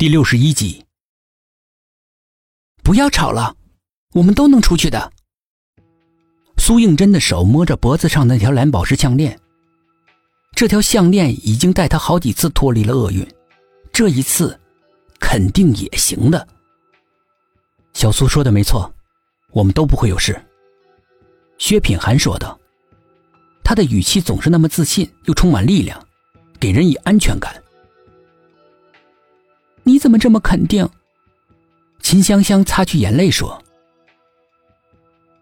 第六十一集，不要吵了，我们都能出去的。苏应真的手摸着脖子上那条蓝宝石项链，这条项链已经带他好几次脱离了厄运，这一次肯定也行的。小苏说的没错，我们都不会有事。薛品涵说道，他的语气总是那么自信，又充满力量，给人以安全感。你怎么这么肯定？秦香香擦去眼泪说：“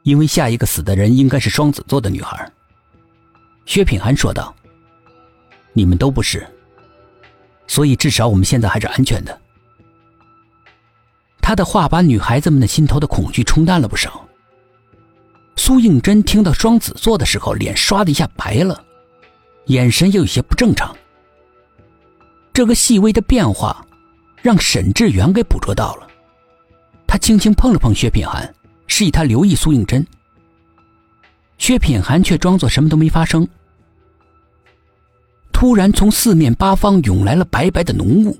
因为下一个死的人应该是双子座的女孩。”薛品涵说道：“你们都不是，所以至少我们现在还是安全的。”他的话把女孩子们的心头的恐惧冲淡了不少。苏应真听到双子座的时候，脸唰的一下白了，眼神又有些不正常。这个细微的变化。让沈志远给捕捉到了，他轻轻碰了碰薛品涵，示意他留意苏应真。薛品涵却装作什么都没发生。突然，从四面八方涌来了白白的浓雾，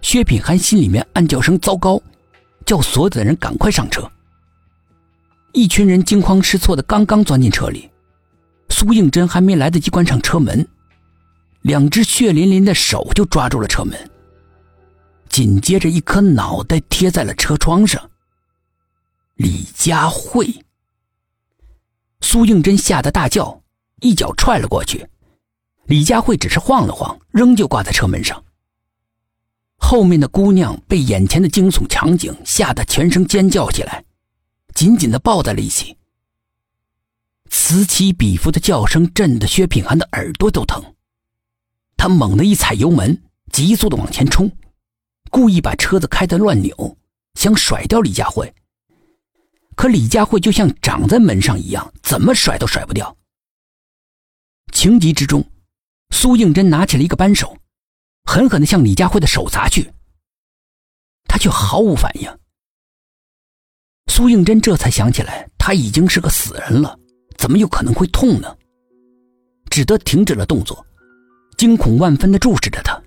薛品涵心里面暗叫声糟糕，叫所有的人赶快上车。一群人惊慌失措的刚刚钻进车里，苏应真还没来得及关上车门，两只血淋淋的手就抓住了车门。紧接着，一颗脑袋贴在了车窗上。李佳慧，苏应真吓得大叫，一脚踹了过去。李佳慧只是晃了晃，仍旧挂在车门上。后面的姑娘被眼前的惊悚场景吓得全声尖叫起来，紧紧的抱在了一起。此起彼伏的叫声震得薛品涵的耳朵都疼，他猛地一踩油门，急速的往前冲。故意把车子开得乱扭，想甩掉李佳慧。可李佳慧就像长在门上一样，怎么甩都甩不掉。情急之中，苏应真拿起了一个扳手，狠狠地向李佳慧的手砸去。他却毫无反应。苏应真这才想起来，他已经是个死人了，怎么有可能会痛呢？只得停止了动作，惊恐万分地注视着他。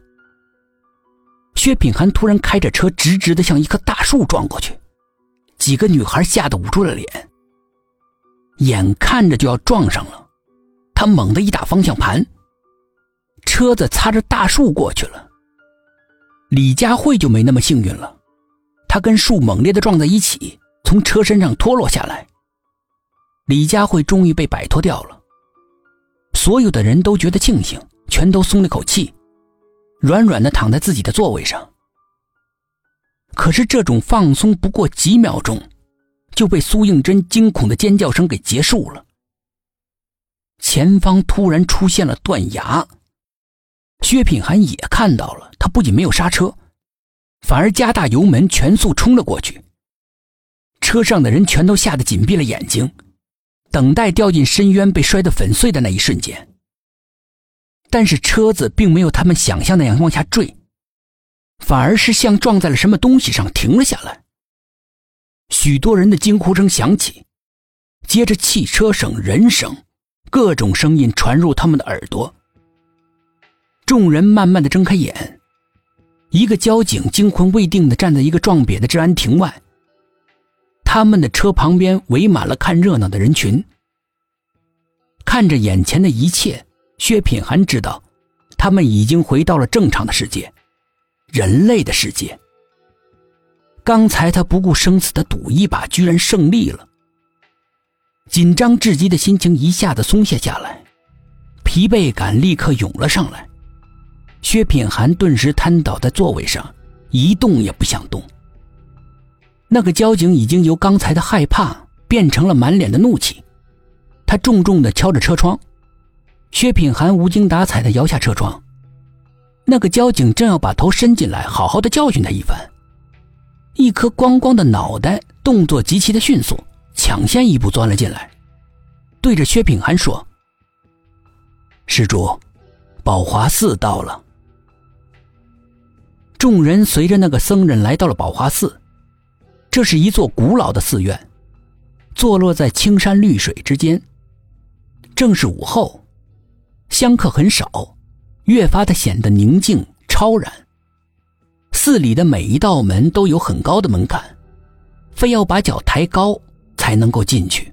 薛品涵突然开着车，直直的向一棵大树撞过去，几个女孩吓得捂住了脸。眼看着就要撞上了，他猛地一打方向盘，车子擦着大树过去了。李佳慧就没那么幸运了，她跟树猛烈的撞在一起，从车身上脱落下来。李佳慧终于被摆脱掉了，所有的人都觉得庆幸，全都松了口气。软软的躺在自己的座位上，可是这种放松不过几秒钟，就被苏应真惊恐的尖叫声给结束了。前方突然出现了断崖，薛品涵也看到了，他不仅没有刹车，反而加大油门，全速冲了过去。车上的人全都吓得紧闭了眼睛，等待掉进深渊被摔得粉碎的那一瞬间。但是车子并没有他们想象那样往下坠，反而是像撞在了什么东西上停了下来。许多人的惊呼声响起，接着汽车声、人声，各种声音传入他们的耳朵。众人慢慢的睁开眼，一个交警惊魂未定的站在一个撞瘪的治安亭外。他们的车旁边围满了看热闹的人群，看着眼前的一切。薛品涵知道，他们已经回到了正常的世界，人类的世界。刚才他不顾生死的赌一把，居然胜利了。紧张至极的心情一下子松懈下来，疲惫感立刻涌了上来。薛品涵顿时瘫倒在座位上，一动也不想动。那个交警已经由刚才的害怕变成了满脸的怒气，他重重的敲着车窗。薛品涵无精打采地摇下车窗，那个交警正要把头伸进来，好好的教训他一番，一颗光光的脑袋动作极其的迅速，抢先一步钻了进来，对着薛品涵说：“施主，宝华寺到了。”众人随着那个僧人来到了宝华寺，这是一座古老的寺院，坐落在青山绿水之间，正是午后。香客很少，越发的显得宁静超然。寺里的每一道门都有很高的门槛，非要把脚抬高才能够进去。